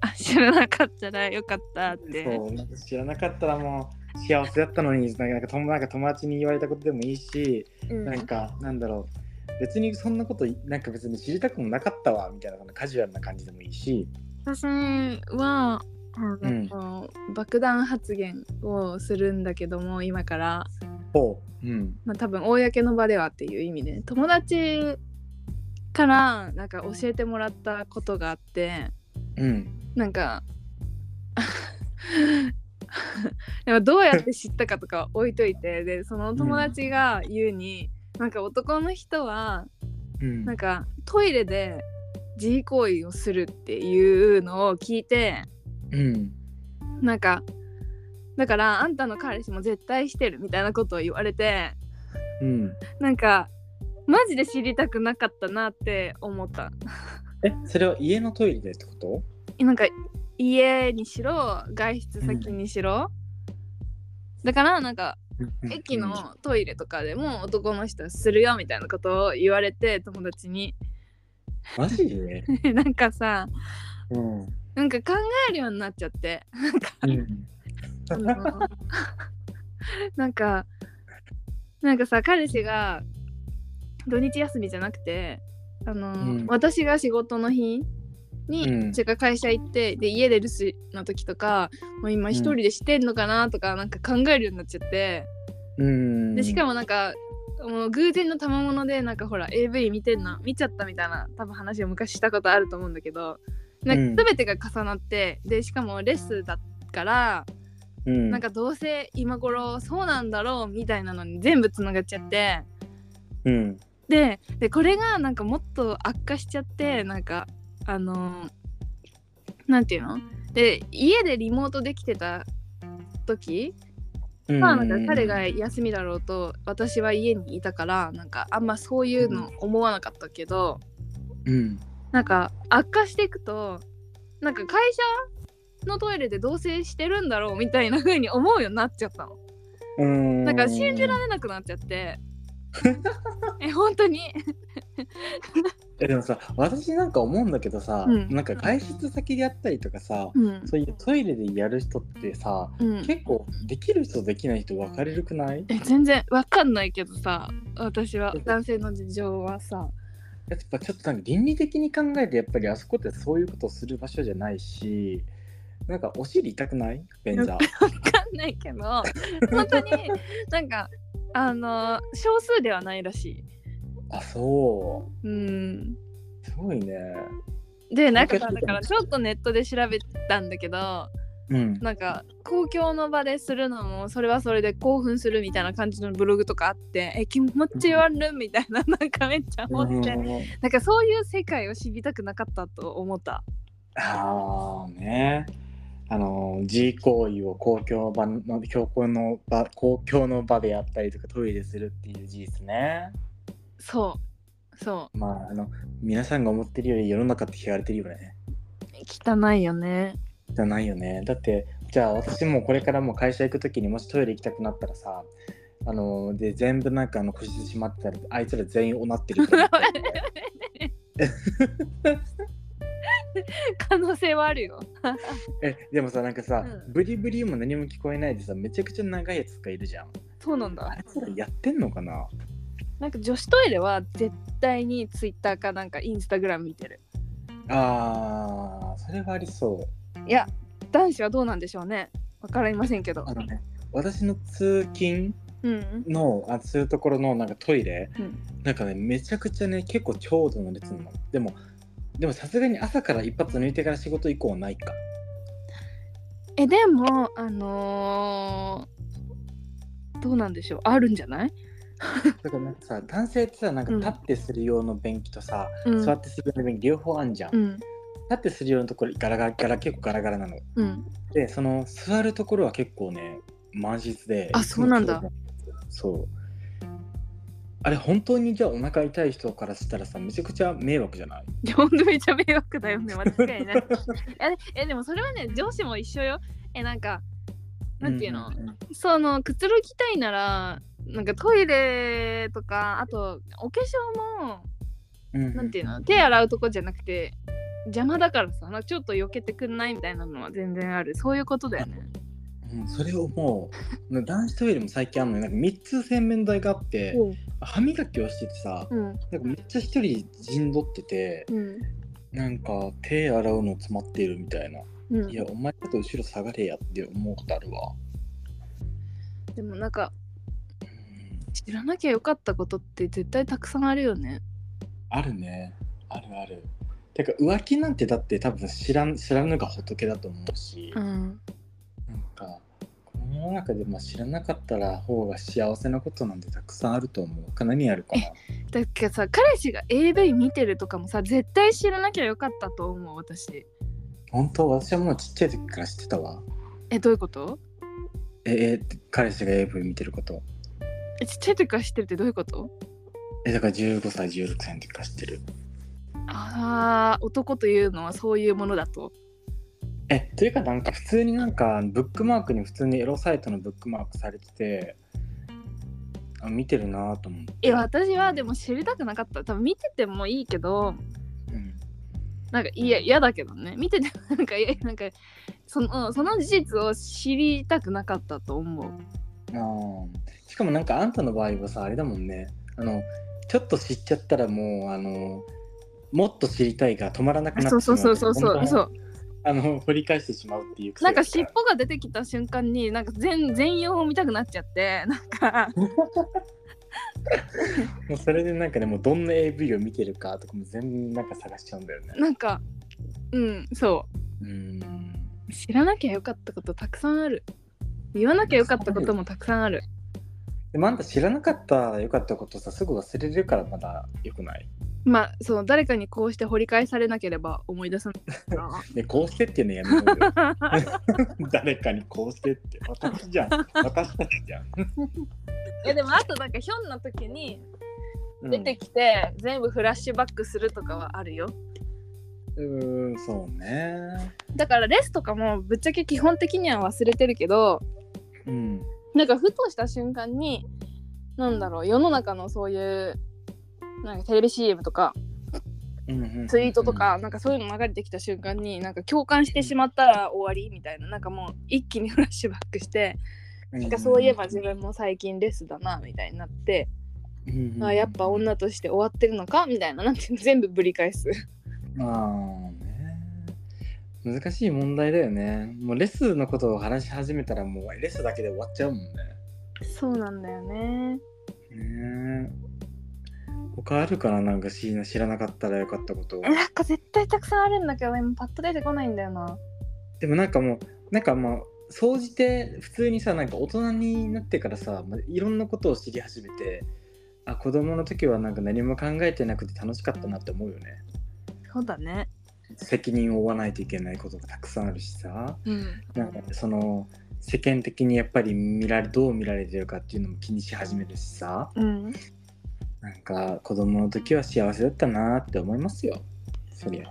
あ知らなかったらよかったって。そうなんか知らなかったらもう幸せだったのになんか友なんか友達に言われたことでもいいし、うんなんかなんだろう別にそんなことなんか別に知りたくもなかったわみたいなカジュアルな感じでもいいし私はうん爆弾発言をするんだけども今からほう。うん。まあ多分公の場ではっていう意味で友達からなんか教えてもらったことがあってうん。なんかでもどうやって知ったかとかは置いといてでその友達が言うに、なんか男の人はうんなんかトイレで自慰行為をするっていうのを聞いてうん。なんかだからあんたの彼氏も絶対してるみたいなことを言われてうん。なんかマジで知りたくなかったなって思ったえ、それは家のトイレでってこと？なんか家にしろ外出先にしろ、だからなんか駅のトイレとかでも男の人はするよみたいなことを言われて友達に。マジで？なんかさうん。なんか考えるようになっちゃって。うん。あの なんかなんかさ彼氏が土日休みじゃなくてあの、うん。私が仕事の日に、う会社行ってで家で留守の時とかもう今一人でしてんのかなとかなんか考えるようになっちゃって、うん。でしかもなんかもう偶然の賜物でなんかほら AV 見てんの見ちゃったみたいな多分話を昔したことあると思うんだけどなんか全てが重なって、でしかもレッスンだからうん、なんかどうせ今頃そうなんだろうみたいなのに全部つながっちゃって。うん。ででこれがなんかもっと悪化しちゃってなんかあのーなんていうの？で家でリモートできてた時うん、まあなんか彼が休みだろうと私は家にいたからなんかあんまそういうの思わなかったけどうん。なんか悪化していくとなんか会社のトイレで同棲してるんだろうみたいな風に思うようになっちゃったの。うん。なんか信じられなくなっちゃって。え本当に？えでもさ私なんか思うんだけどさ、うん。なんか外出先でやったりとかさ、うん。そういうトイレでやる人ってさうん。結構できる人できない人分かれるくない？え全然わかんないけどさ私は男性の事情はさ。やっぱちょっとなんか倫理的に考えてやっぱりあそこってそういうことをする場所じゃないしなんかお尻痛くない？便座。わかんないけど本当になんかあの少数ではないらしい。あそう。ん。うすごいね。でなんかだからちょっとネットで調べたんだけどうん。なんか公共の場でするのもそれはそれで興奮するみたいな感じのブログとかあってえ気持ち悪いみたいな なんかめっちゃ思って、うん。なんかそういう世界を知りたくなかったと思った。ああね。あの自慰行為を公共場の公共の場公共の場でやったりとかトイレするっていう事実ねそう。そまああの皆さんが思ってるより世の中って嫌われてるよね。う汚いよね。じゃないよね。だってじゃあ私もこれからも会社行く時にもしトイレ行きたくなったらさあので全部なんかあの個室閉まってたらあいつら全員おなってる 可能性はあるよ。えでもさなんかさ、うん。ブリブリも何も聞こえないでさめちゃくちゃ長いやつがいるじゃん。そうなんだ。あ。いつらやってんのかな？なんか女子トイレは絶対にツイッターかなんかインスタグラム見てる。あーそれはありそういや男子はどうなんでしょうね。わかりませんけどあ。のね私の通勤うん。のあそういうところのなんかトイレうん、なんかねめちゃくちゃね結構長蛇の列なのでもでもさすがに朝から一発抜いてから仕事以降はないかえでもあのーどうなんでしょうあるんじゃない？だからなんかさ男性ってさなんかうん立ってする用の便器とさ、うん。座ってする用の便器両方あんじゃん、うん。立ってする用のところガラガラガラ結構ガラガラなのうん。でその座るところは結構ね満室であそうなんだそうあれ本当にじゃあお腹痛い人からしたらさめちゃくちゃ迷惑じゃない？いやほんとめちゃ迷惑だよね 間違いない。ええでもそれはね上司も一緒よ。えなんかなんていうの、んんんそのくつろぎたいならなんかトイレとかあとお化粧もうんなんていうの手洗うとこじゃなくて邪魔だからさなんかちょっと避けてくんないみたいなのは全然ある。そういうことだよね。うん、それをもう男子トイレも最近あるのになんか3つ洗面台があって歯磨きをしててさうん。なんかめっちゃ一人陣取っててうん。なんか手洗うの詰まってるみたいな。うん。いやお前ちょっと後ろ下がれやって思うことあるわ。でもなんか知らなきゃよかったことって絶対たくさんあるよね。あるね。あるある。てか浮気なんてだって多分知らん知らぬが仏だと思うし、うん。なんかこの世の中でまあ知らなかったら方が幸せなことなんてたくさんあると思う。か何やるかな。だけどさ彼氏が AV 見てるとかもさ絶対知らなきゃよかったと思う私。本当？私はもうちっちゃい時から知ってたわ。えどういうこと？ええ彼氏が AV 見てることえちっちゃい時から知ってるってどういうこと？えだから15歳16歳の時から知ってる。あー男というのはそういうものだと。えというかなんか普通になんかブックマークに普通にエロサイトのブックマークされててあ見てるなと思って。え私はでも知りたくなかった。多分見ててもいいけどうん。なんかいや嫌だけどね。見ててもなんかなんかそのその事実を知りたくなかったと思うあーしかもなんかあんたの場合はさあれだもんね。あのちょっと知っちゃったらもうあのもっと知りたいが止まらなくなってしまそううそうそうそうそう。そう。あの掘り返してしまうっていう癖。なんかが尻尾が出てきた瞬間になんか全全容を見たくなっちゃってなんか。もうそれでなんかねもうどんな AV を見てるかとかも全部なんか探しちゃうんだよね。なんかうんそう。ーん。う知らなきゃよかったことたくさんある言わなきゃよかったこともたくさんある。でもあんた知らなかったよかったことさすぐ忘れるからまだよくない？まあそう誰かにこうして掘り返されなければ思い出さない。な でこうしてっていうのやめようよ。誰かにこうしてって。私じゃん。私たちじゃん、いやでもあとなんかひょんな時にうん。出てきて、全部フラッシュバックするとかはあるよ。うーんそうね。だからレスとかもぶっちゃけ基本的には忘れてるけどうん。なんかふとした瞬間になんだろう世の中のそういうなんかテレビ CM とかツイートとか、なんかそういうの流れてきた瞬間になんか共感してしまったら終わりみたいななんかもう一気にフラッシュバックして、なんかそういえば自分も最近レスだなみたいになって、うんうんあやっぱ女として終わってるのかみたいななんて全部ぶり返す。まあね難しい問題だよね。もうレスのことを話し始めたらもうレスだけで終わっちゃうもんね。そうなんだよね。ねえ。他あるかな？なんか知ら知らなかったらよかったこと。なんか絶対たくさんあるんだけど今パッと出てこないんだよな。でもなんかもうなんかまあ総じて普通にさなんか大人になってからさ、まあ、いろんなことを知り始めてあ子供の時はなんか何も考えてなくて楽しかったなって思うよね。そうだね責任を負わないといけないことがたくさんあるしさ。うん。なんかその世間的にやっぱり見られどう見られてるかっていうのも気にし始めるしさ。うん。なんか子供の時は幸せだったなって思いますよ。そりゃ。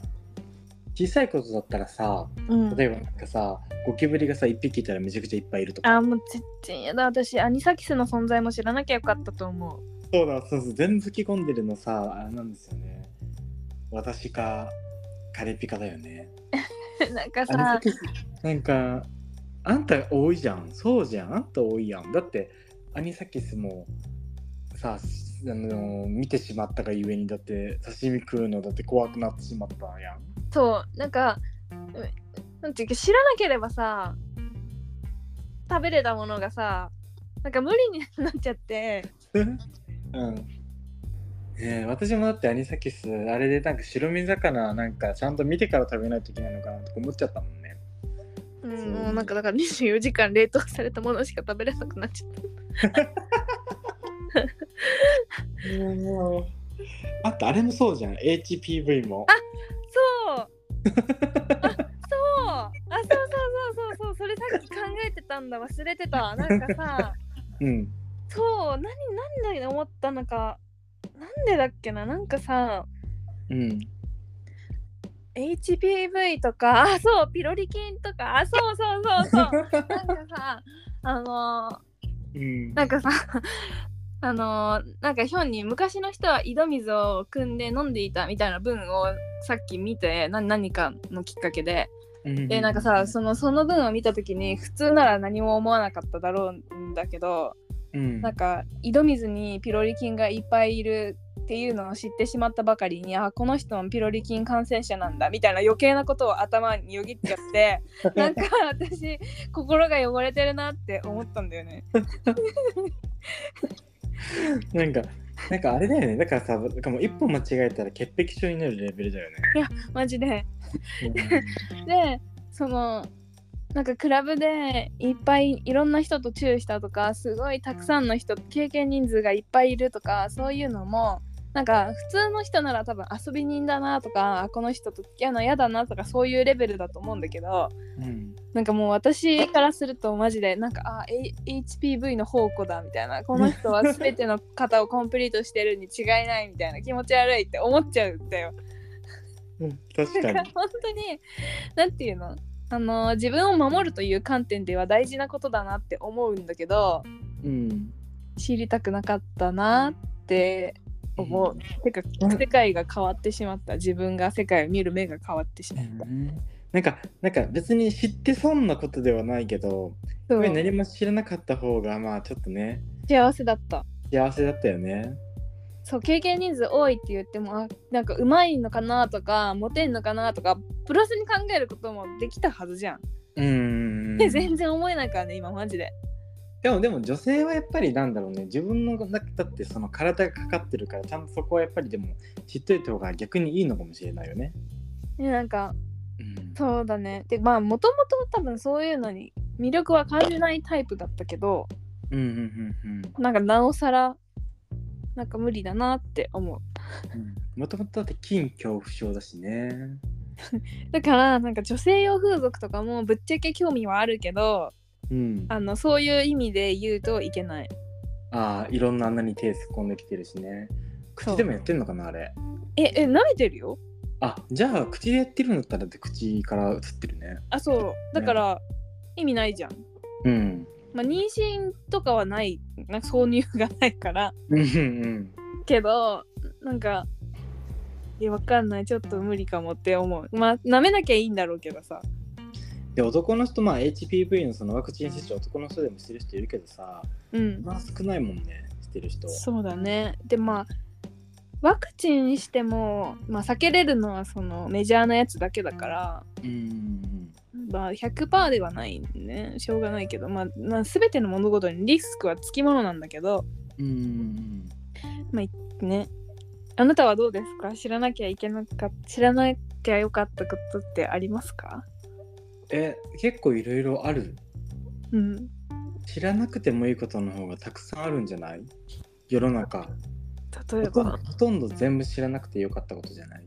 小さいことだったらさうん。例えばなんかさゴキブリがさ1匹いたらめちゃくちゃいっぱいいるとか。あもう全然やだ。私アニサキスの存在も知らなきゃよかったと思う。そうだそうそう。全部吹き込んでるのさあれなんですよね。私かカレピカだよね。なんかさ。なんかあんた多いじゃん。そうじゃん。あんた多いやん。だってアニサキスもさあの見てしまったがゆえにだって刺身食うのだって怖くなってしまったやん。そう。なんかうんなんていうか知らなければさ食べれたものがさなんか無理になっちゃって。うんねえ私もだってアニサキスあれでなんか白身魚なんかちゃんと見てから食べないといけないのかなとか思っちゃったもんね。うんもうなんかだから24時間冷凍されたものしか食べれなくなっちゃった。あったあれもそうじゃん。HPV も。そう。あそう。あそうそうそうそうそう。それさっき考えてたんだ。忘れてた。なんかさ。うん。そう。何何で思ったのかなんでだっけな？なんかさうん。HPV とかあそうピロリ菌とか。あそうそうそうそう。なんかさ あのうん。ーなんかさ あのーなんかヒョンに昔の人は井戸水を汲んで飲んでいたみたいな文をさっき見てな何かのきっかけで。でなんかさそのその文を見た時に普通なら何も思わなかっただろうんだけどうんなんか井戸水にピロリ菌がいっぱいいるっていうのを知ってしまったばかりにあこの人もピロリ菌感染者なんだみたいな余計なことを頭によぎっちゃって なんか私心が汚れてるなって思ったんだよね。なんかなんかあれだよねだからさなんかもう一歩間違えたら潔癖症になるレベルだよね。マジででそのなんかクラブでいっぱいいろんな人とチューしたとかすごいたくさんの人経験人数がいっぱいいるとかそういうのもなんか普通の人なら多分遊び人だなとかあこの人と付き合うの嫌だなとかそういうレベルだと思うんだけどうんなんかもう私からするとマジでなんかあ HPV の宝庫だみたいなこの人は全ての方をコンプリートしてるに違いないみたいな気持ち悪いって思っちゃうんだよ。うん確かに。本当になんていうの？あの自分を守るという観点では大事なことだなって思うんだけどうん知りたくなかったなって思う。てか世界が変わってしまった自分が世界を見る目が変わってしまった。なんかなんか別に知って損なことではないけど何も知らなかった方がまあちょっとね幸せだった。幸せだったよね。そう経験人数多いって言ってもあなんかうまいのかなとかモテんのかなとかプラスに考えることもできたはずじゃん。うんで全然思えないからね今マジで。でもでも女性はやっぱりなんだろうね自分の中だってその体がかかってるからちゃんとそこはやっぱりでも知っといた方が逆にいいのかもしれないよね。でなんかうんそうだね。でまあもともと多分そういうのに魅力は感じないタイプだったけどうんうんうんうんなんかなおさらなんか無理だなって思う。もともとだって金恐怖症だしね。だからなんか女性用風俗とかもぶっちゃけ興味はあるけどうん。あのそういう意味で言うといけない。ああいろんな穴に手突っ込んできてるしね。口でもやってんのかなあれ。ええ舐めてるよ？あじゃあ口でやってるんだったらだって口から映ってるね。あそうだから、意味ないじゃん。うん。まあ妊娠とかはないなんか挿入がないから。うん。うんけどなんかいやわかんない。ちょっと無理かもって思う。まあ舐めなきゃいいんだろうけどさ。で男の人まあ HPV のそのワクチン接種男の人でもしてる人いるけどさうん。まあ少ないもんねしてる人。そうだね。でまあワクチンにしても、まあ、避けれるのはそのメジャーなやつだけだから、うんまあ、100%ではないね。しょうがないけど、まあ、まあ全ての物事にリスクはつきものなんだけど。うんうんね。あなたはどうですか？知らなきゃいけなか知らなきゃよかったことってありますか？え結構いろいろある。うん。知らなくてもいいことの方がたくさんあるんじゃない？世の中。例えば。ほとんど全部知らなくてよかったことじゃない？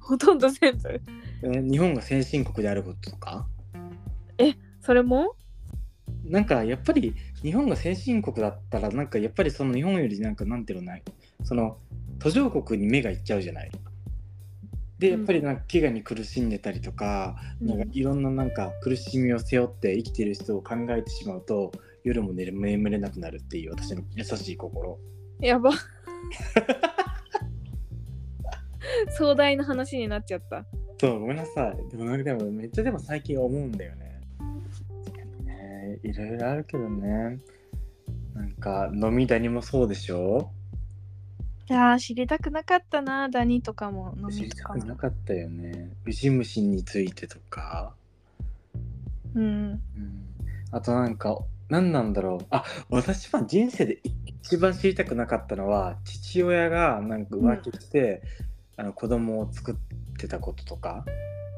ほとんど全部。え日本が先進国であることとか？それも？なんかやっぱり日本が先進国だったらなんかやっぱりその日本よりなんかなんていうのない？その途上国に目がいっちゃうじゃない？でやっぱりなんか飢餓に苦しんでたりとか、なんかいろんななんか苦しみを背負って生きてる人を考えてしまうと夜も寝れ眠れなくなるっていう私の優しい心。やば。壮大な話になっちゃったそうごめんなさい。でもなんかでもめっちゃでも最近思うんだよね。ね。いろいろあるけどね。なんか飲みダニもそうでしょ？いやー知りたくなかったなダニとかも。飲知りたくなかったよね。ウジ虫についてとか、うん。うん、あとなんか何なんだろう。あ私は人生で一番知りたくなかったのは父親がなんか浮気して、あの子供を作ってたこととか？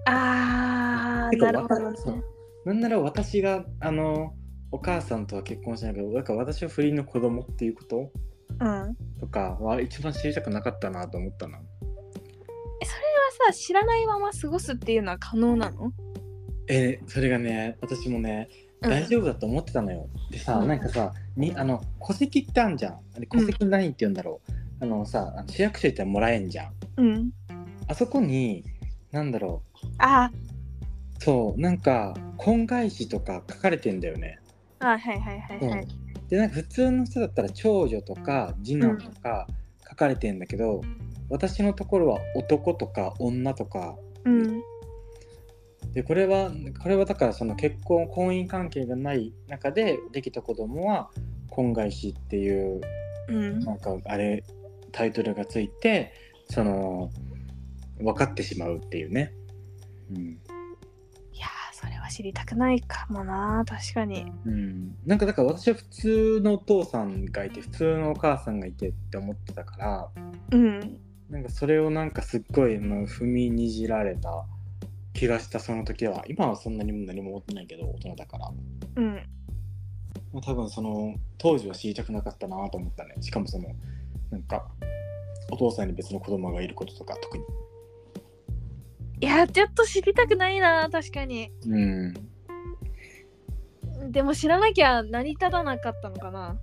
あてかーなるほど私ねなんなら私があのお母さんとは結婚しないけどだから私は不倫の子供っていうこと？うんとかは一番知りたくなかったなと思ったな。それはさ知らないまま過ごすっていうのは可能なの？えそれがね私もねうん大丈夫だと思ってたのよ。でさ、うんなんかさにあの戸籍ってあんじゃん。あれ戸籍何って言うんだろう。あのさあの市役所行ったらもらえんじゃん。うんあそこになんだろあ。うそうなんか婚外子とか書かれてんだよね。ーあはいはいはいはい。でなんか普通の人だったら長女とか次男とか書かれてんだけど、私のところは男とか女とか。うん。でこれはこれはだからその結婚婚姻関係がない中でできた子供は婚外子っていううん。なんかあれタイトルがついてその分かってしまうっていうね。うん、いやーそれはは知りたくないかもな確かに。うん、なんかだから私は普通のお父さんがいて普通のお母さんがいてって思ってたからうん。なんかそれをなんかすっごいまあ踏みにじられた気がしたその時は今はそんなにも何も思ってないけど大人だから。うん。まあ多分その当時は知りたくなかったなと思ったね。しかもそのなんかお父さんに別の子供がいることとか特にいやちょっと知りたくないな確かに。うん。でも知らなきゃ成り立たなかったのかな。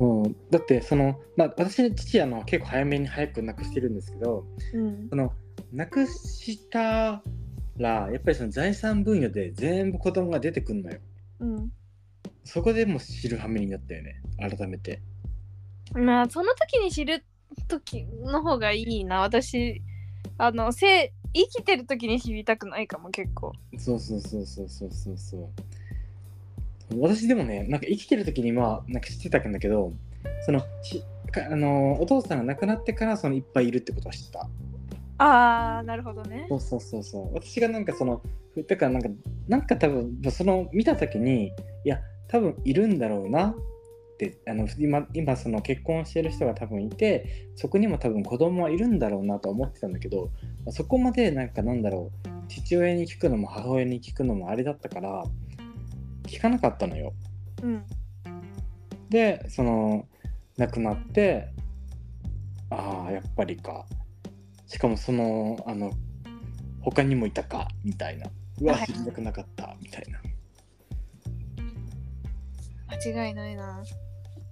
うん、だってその、まあ、私の父あの結構早めに早く亡くしてるんですけどうん。その亡くしたらやっぱりその財産分与で全部子供が出てくるのよ。うん。そこでもう知る羽目になったよね改めて。まあその時に知る時の方がいいな。私あのせ生きてる時に知りたくないかも結構。そうそうそうそうそうそう。そう私でもねなんか生きてる時にまあなんか知ってたんだけどそのしかあのお父さんが亡くなってからそのいっぱいいるってことは知った。ああなるほどね。そうそうそうそう。私がなんかそのだからなんかなんか多分その見た時にいや多分いるんだろうなってあの今今その結婚してる人が多分いてそこにも多分子供はいるんだろうなと思ってたんだけどそこまでなんかなんだろう父親に聞くのも母親に聞くのもあれだったから聞かなかったのよ。うん。でその亡くなってああやっぱりか。しかもそのあの他にもいたかみたいな。うわはい。知りたくなかったみたいな。間違いないな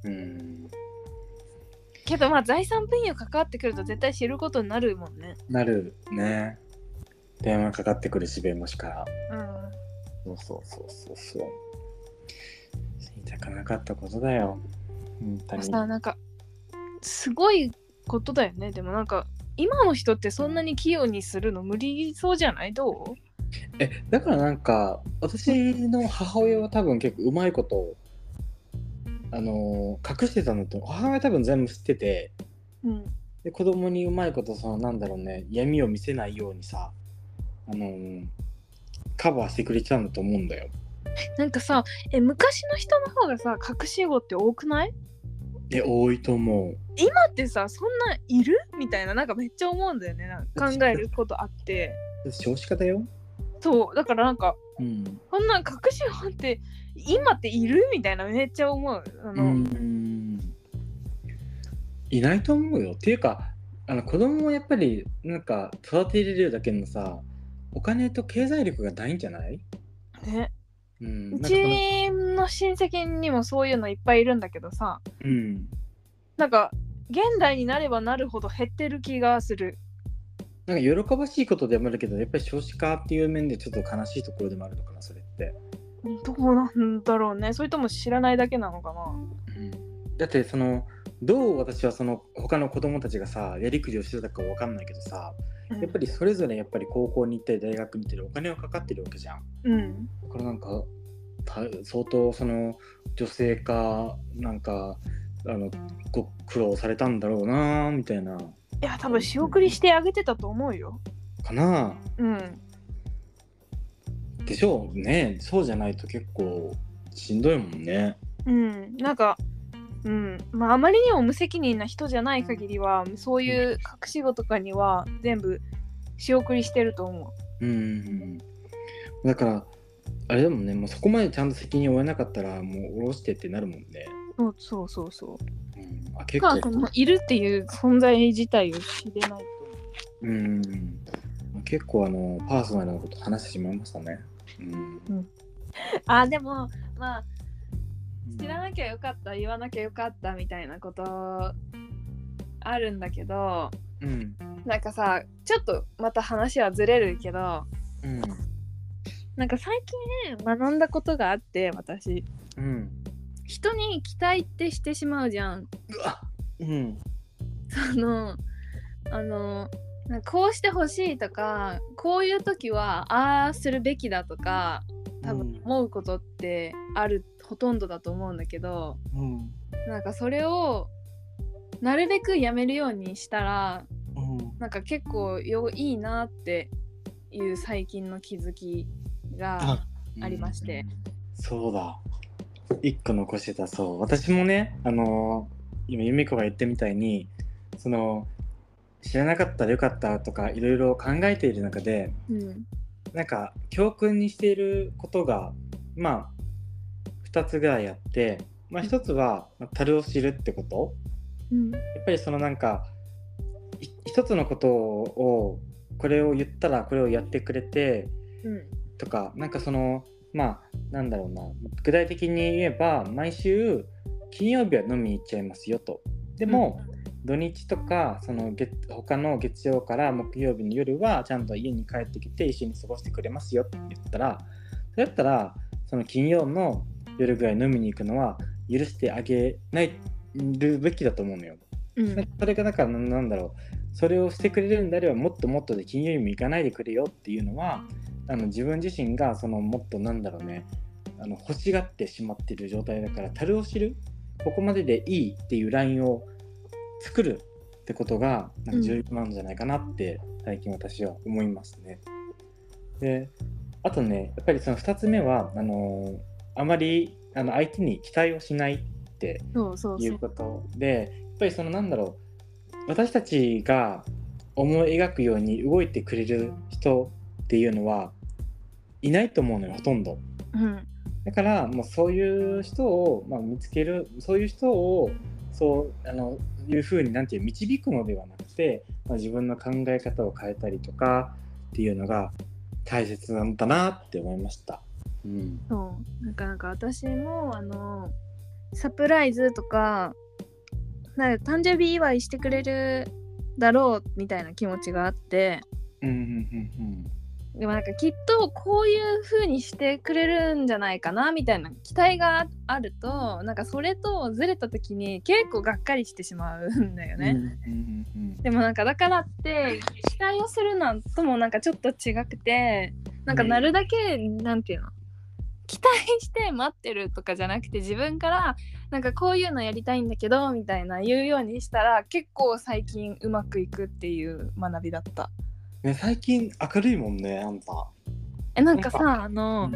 うん。けどまあ財産分与関わってくると絶対知ることになるもんね。なるね。電話かかってくるし弁護士から。うん。そうそうそうそう。知りたくなかったことだよ。本当に。さなんかすごいことだよね。でもなんか今の人ってそんなに器用にするの無理そうじゃない？どう？えだからなんか私の母親は多分結構うまいことあのー隠してたのと母親は多分全部知っててうん。で子供にうまいことそのなんだろうね闇を見せないようにさあのーカバーしてくれてたんだと思うんだよ。なんかさえ昔の人の方がさ隠し子って多くない？え多いと思う。今ってさそんないる？みたいななんかめっちゃ思うんだよね。なんか考えることあって。少子化だよそう。だからなんかうん。こんなん隠し子って今っているみたいなめっちゃ思う。あうの、ん。いないと思うよ。っていうかあの子供はやっぱりなんか育てれるだけのさお金と経済力がないんじゃない？ね。うん、うちの親戚にもそういうのいっぱいいるんだけどさ。うん。なんか現代になればなるほど減ってる気がするなんか喜ばしいことでもあるけどやっぱり少子化っていう面でちょっと悲しいところでもあるのかなそれって、どうなんだろうね。それとも知らないだけなのかな。だってそのどう私はその他の子供たちがさやりくりをしてたかわかんないけどさやっぱりそれぞれやっぱり高校に行ったり大学に行ったりお金はかかってるわけじゃん。うん。だからなんかた相当その女性かなんかあのご苦労されたんだろうなみたいないや多分仕送りしてあげてたと思うよ。かな。うん。でしょうね。そうじゃないと結構しんどいもんね。うん。なんかうん。まああまりにも無責任な人じゃない限りはそういう隠し子とかには全部仕送りしてると思う。んだからあれだもんね。もうそこまでちゃんと責任を負えなかったらもう下ろしてってなるもんね、うそうそうそう。うん、あ結か構そのいるっていう存在自体を知れないと。うん。結構あのパーソナルなこと話してしまいましたね。うん。あでもまあ知らなきゃよかった言わなきゃよかったみたいなことあるんだけどうん。なんかさちょっとまた話はずれるけどうん。なんか最近学んだことがあって私。うん人に期待ってしてしまうじゃん。うん。そのあのなんかこうしてほしいとかこういう時はああするべきだとか多分うん。思うことってある、ほとんどだと思うんだけどうん。なんかそれをなるべくやめるようにしたらうん。なんか結構よいいなっていう最近の気づきがありまして、そうだ一個残してた。そう。私もねあの今由美子が言ったみたいにその知らなかったらよかったとかいろいろ考えている中でうん。なんか教訓にしていることがまあ2つぐらいあって、まあ、1つはまあ樽を知るってこと。うん。やっぱりそのなんかい一つのことをこれを言ったらこれをやってくれてうん。とかなんかそのまあなんだろうな。具体的に言えば毎週金曜日は飲みに行っちゃいますよと。でも、土日とかその月他の月曜から木曜日の夜はちゃんと家に帰ってきて一緒に過ごしてくれますよって言ったらそれだったらその金曜の夜ぐらい飲みに行くのは許してあげないるべきだと思うのよ。うん。それがだからなんなんだろう。それをしてくれるんであればもっともっとで金曜日も行かないでくれよっていうのはあの自分自身がそのもっとなんだろうねあの欲しがってしまっている状態だから樽を知るここまででいいっていうラインを作るってことがなんか重要なんじゃないかなって最近私は思いますね。であとねやっぱりその2つ目はあのあまりあの相手に期待をしないっていうことでやっぱりそのなんだろう私たちが思い描くように動いてくれる人っていうのはいないと思うのよほとんど。うんだからもうそういう人を、まあ、見つけるそういう人をそうあのいうふうになんていう導くのではなくて、まあ、自分の考え方を変えたりとかっていうのが大切なんだなって思いました。うん、そうなんかなんか私もあのサプライズとかなんか誕生日祝いしてくれるだろうみたいな気持ちがあってうんうんうんでもなんかきっとこういう風にしてくれるんじゃないかなみたいな期待があるとなんかそれとずれた時に結構がっかりしてしまうんだようんね。でもなんかだからって期待をするのともなんかちょっと違くてなんかなるだけ、なんていうの期待して待ってるとかじゃなくて自分からなんかこういうのやりたいんだけどみたいな言うようにしたら結構最近うまくいくっていう学びだった。ね、最近明るいもんねあんた。えなんかさあの、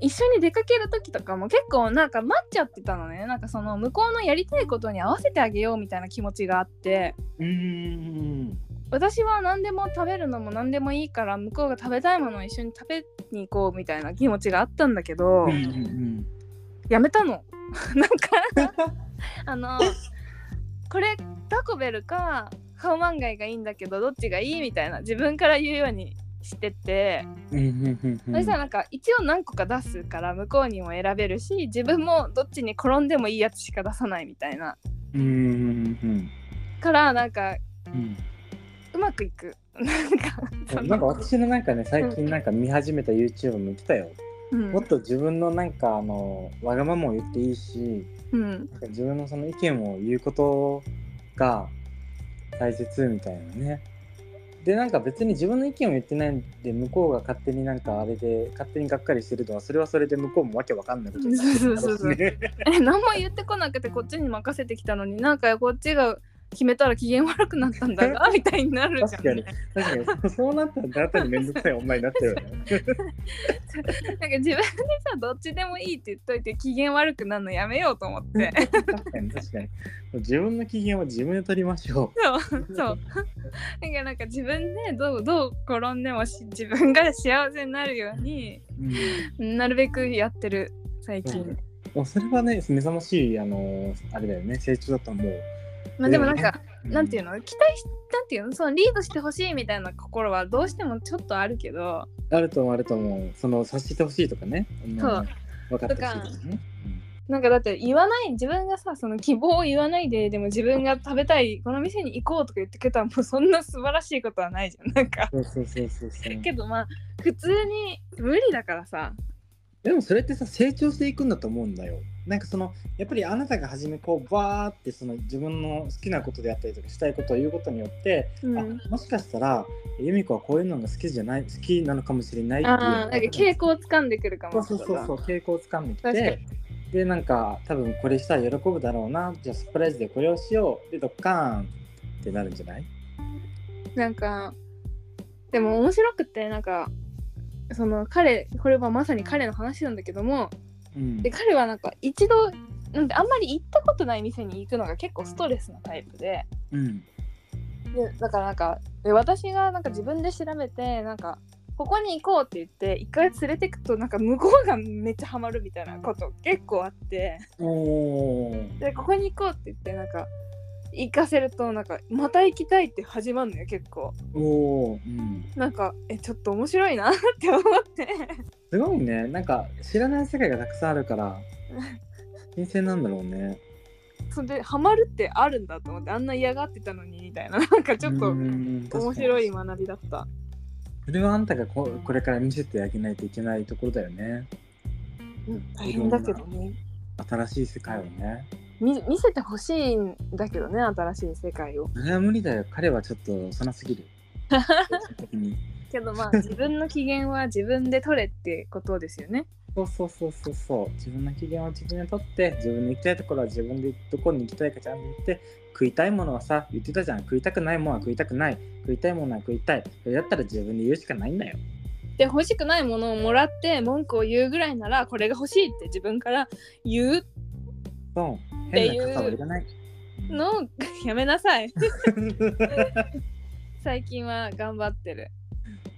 一緒に出かける時とかも結構なんか待っちゃってたのね。なんかその向こうのやりたいことに合わせてあげようみたいな気持ちがあって。うんうん私は何でも食べるのも何でもいいから向こうが食べたいものを一緒に食べに行こうみたいな気持ちがあったんだけど、うんうんうん。やめたの。なんか あのこれタコベルかカオマンガイがいいんだけどどっちがいいみたいな自分から言うようにしてて、そしたらなんか一応何個か出すから向こうにも選べるし自分もどっちに転んでもいいやつしか出さないみたいな。からなんかうん。うまくいく。なんか私のなんかね最近なんか見始めた YouTube も言ってたよ。うん。もっと自分のなんかあのわがままを言っていいしうん。自分のその意見を言うことが大切みたいなね。でなんか別に自分の意見を言ってないんで向こうが勝手になんかあれで勝手にがっかりしてるのはそれはそれで向こうもわけわかんないことになってるそうそうそうそうねえ何も言ってこなくてこっちに任せてきたのになんかこっちが決めたら機嫌悪くなったんだが みたいになるじゃん、確かに。確かに。そうなったらあなたに面倒くさい女になっちゃうよね。なんか自分でさどっちでもいいって言っといて機嫌悪くなるのやめようと思って。確かに確かに。自分の機嫌は自分で取りましょそうそう。だからなんか自分でどうどう転んでもし自分が幸せになるようにう。うん。なるべくやってる最近、うんもうそれはね目覚ましいあのあれだよね。成長だと思う。まあでもなんか、うなんていうの？期待しなんていうの？そのリードしてほしいみたいな心はどうしてもちょっとあるけどあると思うあると思う。その察してほしいとかね。そう分かってほしいとかね。なんかだって言わない自分がさその希望を言わないででも自分が食べたいこの店に行こうとか言ってくれたらもうそんな素晴らしいことはないじゃんなんかうんそうそうそうそうそう。けどまあ普通に無理だからさでもそれってさ成長していくんだと思うんだよ。なんかそのやっぱりあなたが初めこうバーってその自分の好きなことであったりとかしたいことを言うことによって、うん。あもしかしたら由美子はこういうのが好きじゃない好きなのかもしれないっていうなんか傾向をつかんでくるかも。そうそうそう傾向をつかんできてでなんか多分これしたら喜ぶだろうなじゃあサプライズでこれをしようでドッカーンってなるんじゃない？なんかでも面白くてなんかその彼これはまさに彼の話なんだけどもうんで彼はなんか一度なんかあんまり行ったことない店に行くのが結構ストレスなタイプで。うん。でだからなんかで私がなんか自分で調べてなんかここに行こうって言って一回連れてくとなんか向こうがめっちゃハマるみたいなこと結構あって。でここに行こうって言ってなんか行かせるとなんかまた行きたいって始まるのよ結構。おー。うん。なんかえちょっと面白いなって思ってすごいね。なんか知らない世界がたくさんあるから 新鮮なんだろうね。それでハマるってあるんだと思ってあんな嫌がってたのにみたいな。なんかちょっと面面白い学びだった。それはあんたがここれから見せてあげないといけないところだよね。うん大変だけどね。新しい世界をね。見見せてほしいんだけどね新しい世界を。それは無理だよ。彼はちょっと幼すぎる けどまあ 自分の機嫌は自分で取れってことですよね。そうそうそうそうそう。自分の機嫌を自分で取って自分の行きたいところは自分でどこに行きたいかちゃんと言って食いたいものはさ言ってたじゃん。食いたくないものは食いたくない。食いたいものは食いたい。それだったら自分で言うしかないんだよ。で欲しくないものをもらって文句を言うぐらいならこれが欲しいって自分から言う。そう。変ないらない。のをやめなさい。最近は頑張ってる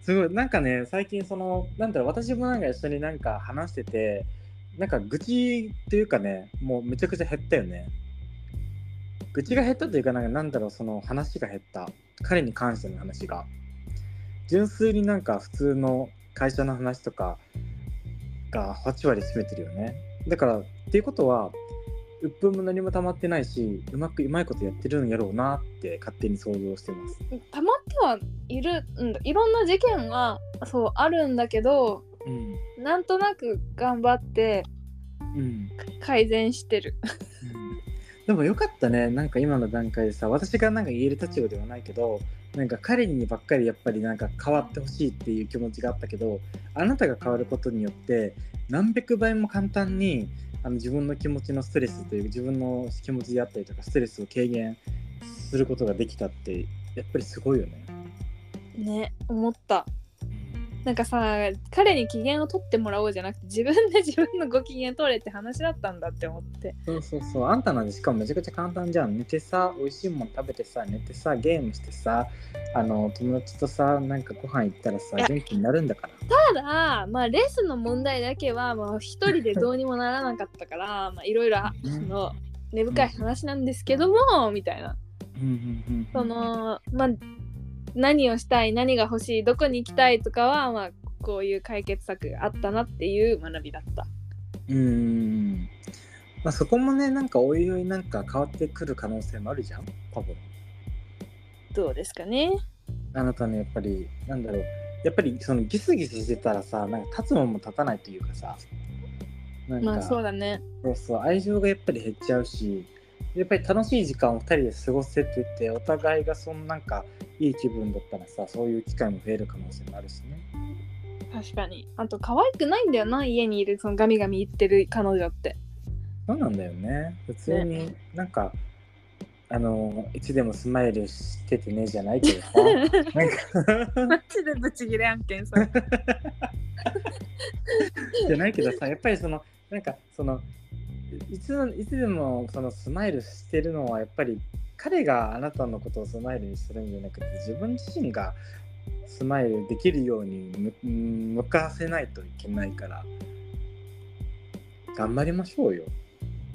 すごい。なんかね最近そのなんだろう私もなんか一緒になんか話しててなんか愚痴というかねもうめちゃくちゃ減ったよね。愚痴が減ったというかなんかなんだろうその話が減った。彼に関しての話が。純粋になんか普通の会社の話とかが8割占めてるよね。だからっていうことは鬱憤も何も溜まってないしうまくうまいことやってるんやろうなって勝手に想像してます。たまってはいるんだ。いろんな事件はそうあるんだけどうん。なんとなく頑張ってうん。改善してる。うん。でもよかったね。なんか今の段階でさ私がなんか言える立場ではないけどなんか彼にばっかりやっぱりなんか変わってほしいっていう気持ちがあったけどあなたが変わることによって何百倍も簡単にあの自分の気持ちのストレスという自分の気持ちであったりとかストレスを軽減することができたってやっぱりすごいよね。ね思ったなんかさ彼に機嫌を取ってもらおうじゃなくて自分で 自分のご機嫌取れって話だったんだって思って。そうそうそう。あんたなんてしかもめちゃくちゃ簡単じゃん。寝てさ美味しいもの食べてさ寝てさゲームしてさあの友達とさなんかご飯行ったらさ元気になるんだから。ただまあレスの問題だけはもう一人でどうにもならなかったからまあいろいろあうん。の根深い話なんですけどもみたいな。うんうんうん。そのまあ何をしたい何が欲しいどこに行きたいとかはまあこういう解決策があったなっていう学びだった。うーん。まあそこもねなんかおいおいなんか変わってくる可能性もあるじゃん？多分。どうですかね？あなたのやっぱりなんだろう。やっぱりそのギスギスしてたらさなんか立つもんも立たないというかさ。なんか、まあそうだね。そうそう。愛情がやっぱり減っちゃうしやっぱり楽しい時間を2人で過ごせててお互いがそのなんかいい気分だったらさそういう機会も増える可能性もあるしね。確かに。あと可愛くないんだよな家にいるそのガミガミ言ってる彼女って。そうなんだよね。普通になんか、あのいつでもスマイルしててねじゃないけどさ。なんか。マジでブチギレ案件さ じゃないけどさやっぱりそのなんかそのいつのいつでもそのスマイルしてるのはやっぱり彼があなたのことをスマイルにするんじゃなくて自分自身がスマイルできるように向かわせないといけないから頑張りましょうよ、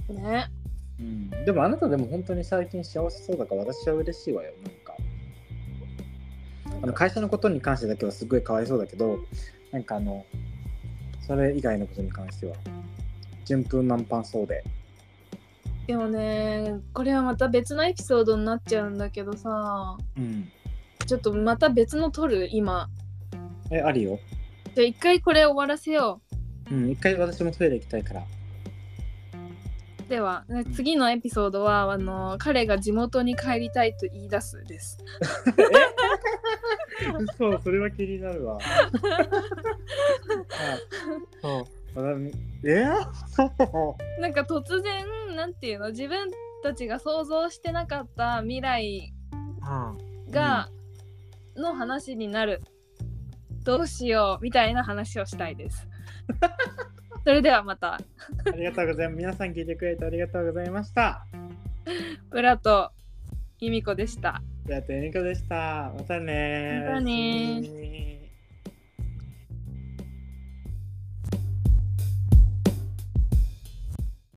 ね。うん、でもあなたでも本当に最近幸せそうだから私は嬉しいわよなんか。あの会社のことに関してだけはすごいかわいそうだけどなんかあのそれ以外のことに関しては順風満帆そうで。でもねこれはまた別のエピソードになっちゃうんだけどさ。うん。ちょっとまた別の撮る？今。えあるよ。じゃあ一回これ終わらせよう。ん一回私もトイレ行きたいから。うではね次のエピソードはあの彼が地元に帰りたいと言い出すです。そう それは気になるわ。そうえ？なんか突然なんていうの？自分たちが想像してなかった未来が、の話になるどうしようみたいな話をしたいです。それではまた、ありがとうございます。皆さん聞いてくれてありがとうございました。浦と由美子でした。じゃあ、てみこでした。またねまたね